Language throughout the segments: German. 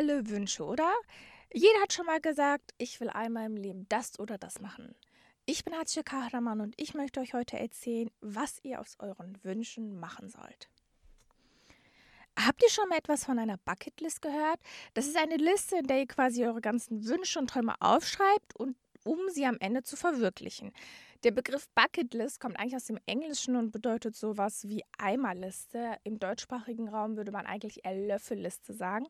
alle Wünsche, oder? Jeder hat schon mal gesagt, ich will einmal im Leben das oder das machen. Ich bin Hatje Kahraman und ich möchte euch heute erzählen, was ihr aus euren Wünschen machen sollt. Habt ihr schon mal etwas von einer Bucketlist gehört? Das ist eine Liste, in der ihr quasi eure ganzen Wünsche und Träume aufschreibt und um sie am Ende zu verwirklichen. Der Begriff Bucketlist kommt eigentlich aus dem Englischen und bedeutet sowas wie Eimerliste. Im deutschsprachigen Raum würde man eigentlich eher Löffelliste sagen,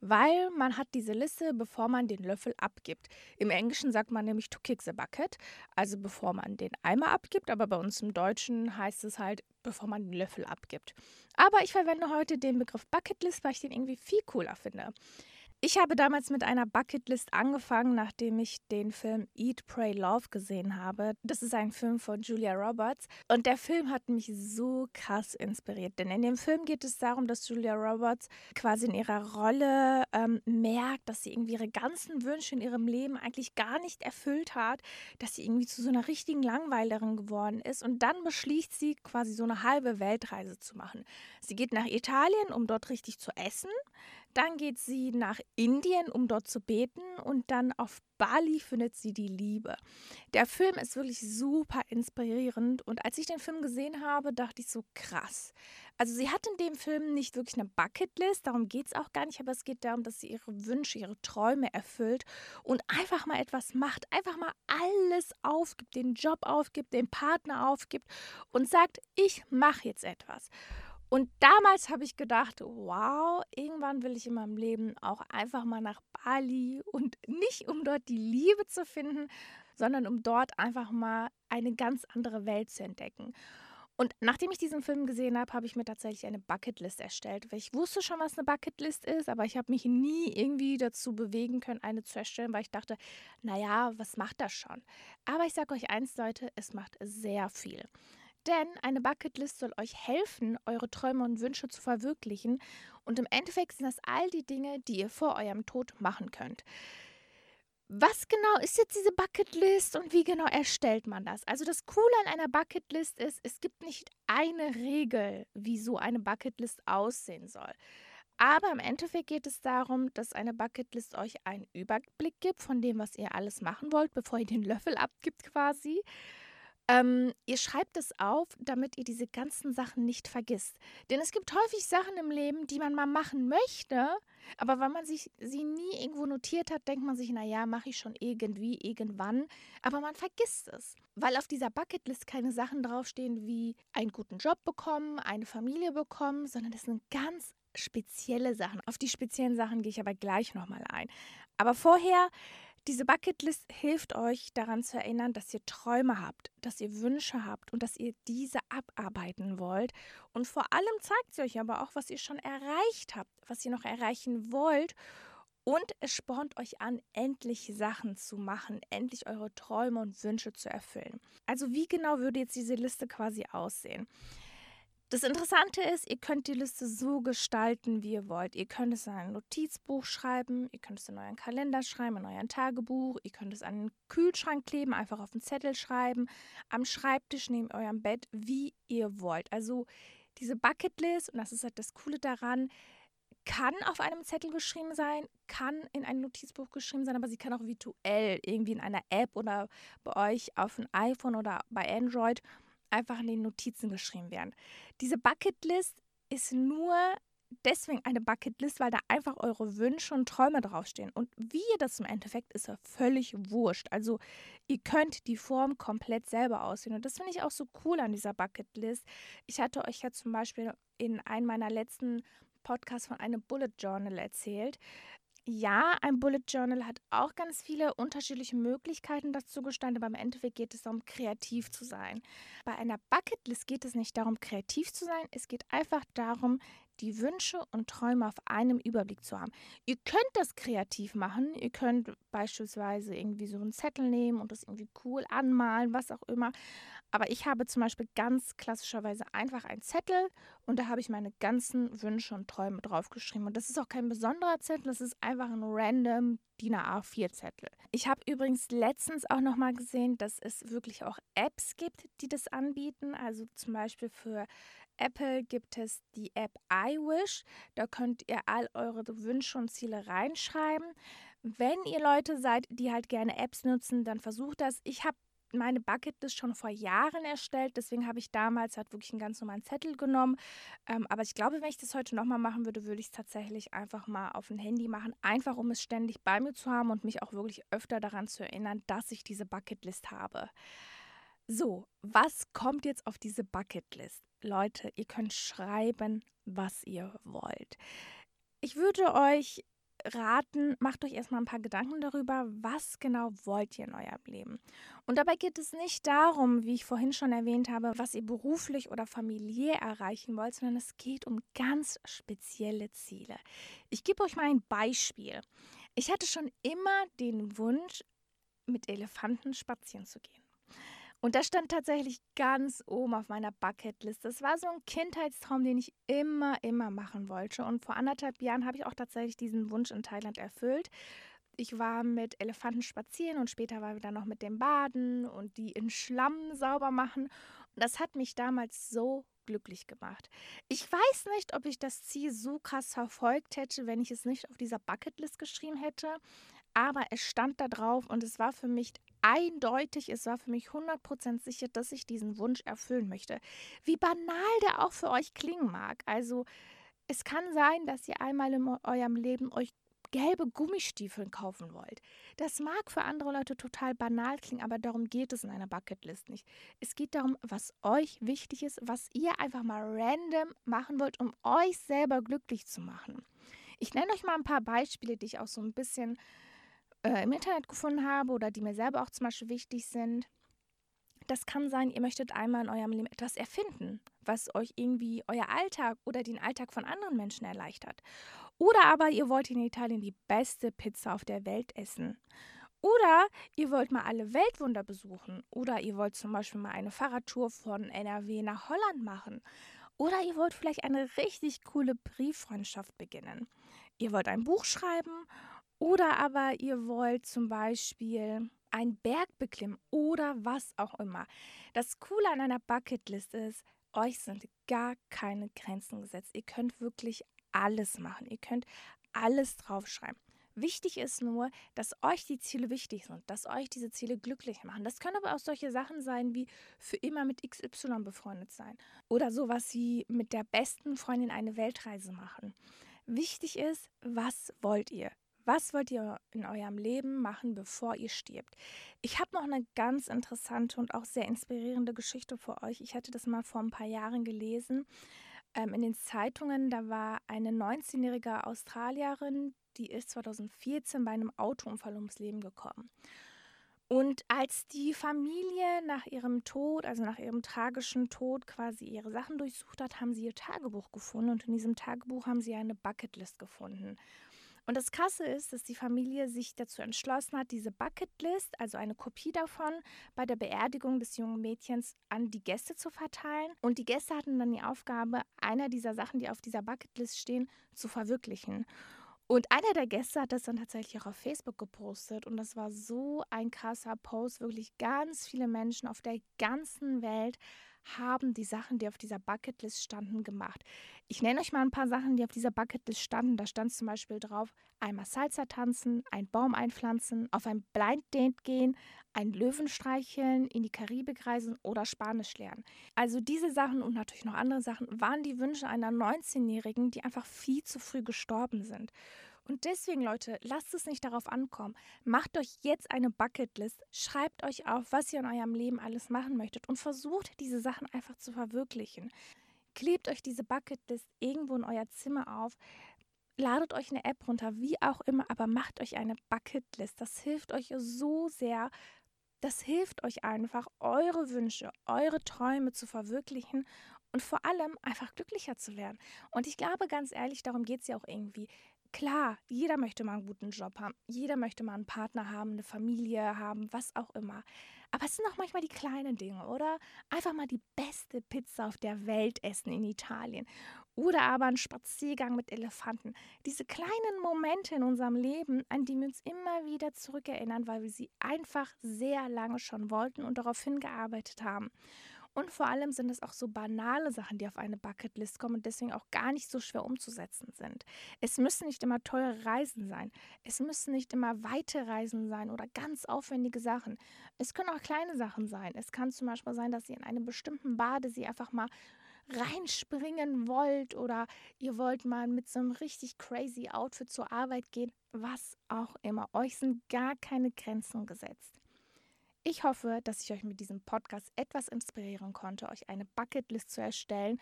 weil man hat diese Liste, bevor man den Löffel abgibt. Im Englischen sagt man nämlich to kick the bucket, also bevor man den Eimer abgibt, aber bei uns im Deutschen heißt es halt, bevor man den Löffel abgibt. Aber ich verwende heute den Begriff Bucketlist, weil ich den irgendwie viel cooler finde. Ich habe damals mit einer Bucketlist angefangen, nachdem ich den Film Eat, Pray, Love gesehen habe. Das ist ein Film von Julia Roberts und der Film hat mich so krass inspiriert. Denn in dem Film geht es darum, dass Julia Roberts quasi in ihrer Rolle ähm, merkt, dass sie irgendwie ihre ganzen Wünsche in ihrem Leben eigentlich gar nicht erfüllt hat, dass sie irgendwie zu so einer richtigen Langweilerin geworden ist und dann beschließt sie quasi so eine halbe Weltreise zu machen. Sie geht nach Italien, um dort richtig zu essen. Dann geht sie nach Indien, um dort zu beten und dann auf Bali findet sie die Liebe. Der Film ist wirklich super inspirierend und als ich den Film gesehen habe, dachte ich so krass. Also sie hat in dem Film nicht wirklich eine Bucketlist, darum geht es auch gar nicht, aber es geht darum, dass sie ihre Wünsche, ihre Träume erfüllt und einfach mal etwas macht, einfach mal alles aufgibt, den Job aufgibt, den Partner aufgibt und sagt, ich mache jetzt etwas. Und damals habe ich gedacht, wow, irgendwann will ich in meinem Leben auch einfach mal nach Bali und nicht um dort die Liebe zu finden, sondern um dort einfach mal eine ganz andere Welt zu entdecken. Und nachdem ich diesen Film gesehen habe, habe ich mir tatsächlich eine Bucketlist erstellt. Weil ich wusste schon, was eine Bucketlist ist, aber ich habe mich nie irgendwie dazu bewegen können, eine zu erstellen, weil ich dachte, naja, was macht das schon? Aber ich sage euch eins, Leute, es macht sehr viel. Denn eine Bucketlist soll euch helfen, eure Träume und Wünsche zu verwirklichen. Und im Endeffekt sind das all die Dinge, die ihr vor eurem Tod machen könnt. Was genau ist jetzt diese Bucketlist und wie genau erstellt man das? Also das Coole an einer Bucketlist ist, es gibt nicht eine Regel, wie so eine Bucketlist aussehen soll. Aber im Endeffekt geht es darum, dass eine Bucketlist euch einen Überblick gibt von dem, was ihr alles machen wollt, bevor ihr den Löffel abgibt quasi. Ähm, ihr schreibt es auf, damit ihr diese ganzen Sachen nicht vergisst. Denn es gibt häufig Sachen im Leben, die man mal machen möchte, aber weil man sich sie nie irgendwo notiert hat, denkt man sich, naja, mache ich schon irgendwie, irgendwann. Aber man vergisst es. Weil auf dieser Bucketlist keine Sachen draufstehen wie einen guten Job bekommen, eine Familie bekommen, sondern das sind ganz spezielle Sachen. Auf die speziellen Sachen gehe ich aber gleich nochmal ein. Aber vorher diese Bucketlist hilft euch daran zu erinnern, dass ihr Träume habt, dass ihr Wünsche habt und dass ihr diese abarbeiten wollt. Und vor allem zeigt sie euch aber auch, was ihr schon erreicht habt, was ihr noch erreichen wollt. Und es spornt euch an, endlich Sachen zu machen, endlich eure Träume und Wünsche zu erfüllen. Also wie genau würde jetzt diese Liste quasi aussehen? Das Interessante ist, ihr könnt die Liste so gestalten, wie ihr wollt. Ihr könnt es in ein Notizbuch schreiben, ihr könnt es in euren Kalender schreiben, in euer Tagebuch, ihr könnt es an den Kühlschrank kleben, einfach auf den Zettel schreiben, am Schreibtisch neben eurem Bett, wie ihr wollt. Also diese Bucketlist, und das ist halt das Coole daran, kann auf einem Zettel geschrieben sein, kann in ein Notizbuch geschrieben sein, aber sie kann auch virtuell irgendwie in einer App oder bei euch auf dem iPhone oder bei Android einfach in den Notizen geschrieben werden. Diese Bucketlist ist nur deswegen eine Bucketlist, weil da einfach eure Wünsche und Träume draufstehen. Und wie ihr das im Endeffekt ist ja völlig wurscht. Also ihr könnt die Form komplett selber aussehen. Und das finde ich auch so cool an dieser Bucketlist. Ich hatte euch ja zum Beispiel in einem meiner letzten Podcasts von einem Bullet Journal erzählt ja, ein Bullet Journal hat auch ganz viele unterschiedliche Möglichkeiten, das zu gestalten, aber im Endeffekt geht es darum, kreativ zu sein. Bei einer Bucketlist geht es nicht darum, kreativ zu sein, es geht einfach darum, die Wünsche und Träume auf einem Überblick zu haben. Ihr könnt das kreativ machen. Ihr könnt beispielsweise irgendwie so einen Zettel nehmen und das irgendwie cool anmalen, was auch immer. Aber ich habe zum Beispiel ganz klassischerweise einfach einen Zettel Und da habe ich meine ganzen Wünsche und Träume draufgeschrieben. Und das ist auch kein besonderer Zettel, das ist einfach ein random DIN A4-Zettel. Ich habe übrigens letztens auch nochmal gesehen, dass es wirklich auch Apps gibt, die das anbieten. Also zum Beispiel für Apple gibt es die App iWish. Da könnt ihr all eure Wünsche und Ziele reinschreiben. Wenn ihr Leute seid, die halt gerne Apps nutzen, dann versucht das. Ich habe meine Bucketlist schon vor Jahren erstellt, deswegen habe ich damals halt wirklich einen ganz normalen Zettel genommen. Ähm, aber ich glaube, wenn ich das heute nochmal machen würde, würde ich es tatsächlich einfach mal auf ein Handy machen, einfach um es ständig bei mir zu haben und mich auch wirklich öfter daran zu erinnern, dass ich diese Bucketlist habe. So, was kommt jetzt auf diese Bucketlist? Leute, ihr könnt schreiben, was ihr wollt. Ich würde euch raten, macht euch erstmal ein paar Gedanken darüber, was genau wollt ihr in eurem Leben. Und dabei geht es nicht darum, wie ich vorhin schon erwähnt habe, was ihr beruflich oder familiär erreichen wollt, sondern es geht um ganz spezielle Ziele. Ich gebe euch mal ein Beispiel. Ich hatte schon immer den Wunsch, mit Elefanten spazieren zu gehen. Und das stand tatsächlich ganz oben auf meiner Bucketlist. Das war so ein Kindheitstraum, den ich immer, immer machen wollte. Und vor anderthalb Jahren habe ich auch tatsächlich diesen Wunsch in Thailand erfüllt. Ich war mit Elefanten spazieren und später war wir dann noch mit dem Baden und die in Schlamm sauber machen. Und das hat mich damals so glücklich gemacht. Ich weiß nicht, ob ich das Ziel so krass verfolgt hätte, wenn ich es nicht auf dieser Bucketlist geschrieben hätte aber es stand da drauf und es war für mich eindeutig, es war für mich 100% sicher, dass ich diesen Wunsch erfüllen möchte. Wie banal der auch für euch klingen mag. Also es kann sein, dass ihr einmal in eurem Leben euch gelbe Gummistiefel kaufen wollt. Das mag für andere Leute total banal klingen, aber darum geht es in einer Bucketlist nicht. Es geht darum, was euch wichtig ist, was ihr einfach mal random machen wollt, um euch selber glücklich zu machen. Ich nenne euch mal ein paar Beispiele, die ich auch so ein bisschen äh, im Internet gefunden habe oder die mir selber auch zum Beispiel wichtig sind. Das kann sein, ihr möchtet einmal in eurem Leben etwas erfinden, was euch irgendwie euer Alltag oder den Alltag von anderen Menschen erleichtert. Oder aber ihr wollt in Italien die beste Pizza auf der Welt essen. Oder ihr wollt mal alle Weltwunder besuchen. Oder ihr wollt zum Beispiel mal eine Fahrradtour von NRW nach Holland machen. Oder ihr wollt vielleicht eine richtig coole Brieffreundschaft beginnen. Ihr wollt ein Buch schreiben oder aber ihr wollt zum Beispiel einen Berg beklimmen oder was auch immer. Das Coole an einer Bucketlist ist, euch sind gar keine Grenzen gesetzt. Ihr könnt wirklich alles machen. Ihr könnt alles draufschreiben. Wichtig ist nur, dass euch die Ziele wichtig sind, dass euch diese Ziele glücklich machen. Das können aber auch solche Sachen sein wie für immer mit XY befreundet sein oder sowas wie mit der besten Freundin eine Weltreise machen. Wichtig ist, was wollt ihr? Was wollt ihr in eurem Leben machen, bevor ihr stirbt? Ich habe noch eine ganz interessante und auch sehr inspirierende Geschichte für euch. Ich hatte das mal vor ein paar Jahren gelesen ähm, in den Zeitungen. Da war eine 19-jährige Australierin, die ist 2014 bei einem Autounfall ums Leben gekommen. Und als die Familie nach ihrem Tod, also nach ihrem tragischen Tod, quasi ihre Sachen durchsucht hat, haben sie ihr Tagebuch gefunden. Und in diesem Tagebuch haben sie eine Bucketlist gefunden. Und das Krasse ist, dass die Familie sich dazu entschlossen hat, diese Bucketlist, also eine Kopie davon, bei der Beerdigung des jungen Mädchens an die Gäste zu verteilen. Und die Gäste hatten dann die Aufgabe, einer dieser Sachen, die auf dieser Bucketlist stehen, zu verwirklichen. Und einer der Gäste hat das dann tatsächlich auch auf Facebook gepostet. Und das war so ein krasser Post. Wirklich ganz viele Menschen auf der ganzen Welt haben die Sachen, die auf dieser Bucketlist standen, gemacht. Ich nenne euch mal ein paar Sachen, die auf dieser Bucketlist standen. Da stand zum Beispiel drauf, einmal Salsa tanzen, einen Baum einpflanzen, auf ein Blind Date gehen, einen Löwen streicheln, in die Karibik reisen oder Spanisch lernen. Also diese Sachen und natürlich noch andere Sachen waren die Wünsche einer 19-Jährigen, die einfach viel zu früh gestorben sind. Und deswegen, Leute, lasst es nicht darauf ankommen. Macht euch jetzt eine Bucketlist, schreibt euch auf, was ihr in eurem Leben alles machen möchtet und versucht, diese Sachen einfach zu verwirklichen. Klebt euch diese Bucketlist irgendwo in euer Zimmer auf, ladet euch eine App runter, wie auch immer, aber macht euch eine Bucketlist. Das hilft euch so sehr. Das hilft euch einfach, eure Wünsche, eure Träume zu verwirklichen und vor allem einfach glücklicher zu werden. Und ich glaube ganz ehrlich, darum geht es ja auch irgendwie Klar, jeder möchte mal einen guten Job haben, jeder möchte mal einen Partner haben, eine Familie haben, was auch immer. Aber es sind auch manchmal die kleinen Dinge, oder? Einfach mal die beste Pizza auf der Welt essen in Italien. Oder aber ein Spaziergang mit Elefanten. Diese kleinen Momente in unserem Leben, an die wir uns immer wieder zurückerinnern, weil wir sie einfach sehr lange schon wollten und darauf hingearbeitet haben. Und vor allem sind es auch so banale Sachen, die auf eine Bucketlist kommen und deswegen auch gar nicht so schwer umzusetzen sind. Es müssen nicht immer teure Reisen sein. Es müssen nicht immer weite Reisen sein oder ganz aufwendige Sachen. Es können auch kleine Sachen sein. Es kann zum Beispiel sein, dass ihr in einem bestimmten Badesee einfach mal reinspringen wollt oder ihr wollt mal mit so einem richtig crazy Outfit zur Arbeit gehen, was auch immer. Euch sind gar keine Grenzen gesetzt. Ich hoffe, dass ich euch mit diesem Podcast etwas inspirieren konnte, euch eine Bucketlist zu erstellen.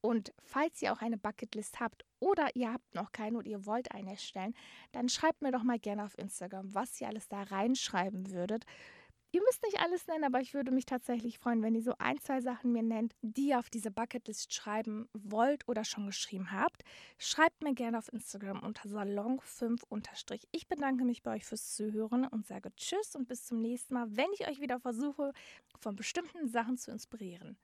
Und falls ihr auch eine Bucketlist habt oder ihr habt noch keine und ihr wollt eine erstellen, dann schreibt mir doch mal gerne auf Instagram, was ihr alles da reinschreiben würdet. Ihr müsst nicht alles nennen, aber ich würde mich tatsächlich freuen, wenn ihr so ein, zwei Sachen mir nennt, die ihr auf diese Bucketlist schreiben wollt oder schon geschrieben habt. Schreibt mir gerne auf Instagram unter Salon5 Ich bedanke mich bei euch fürs Zuhören und sage Tschüss und bis zum nächsten Mal, wenn ich euch wieder versuche, von bestimmten Sachen zu inspirieren.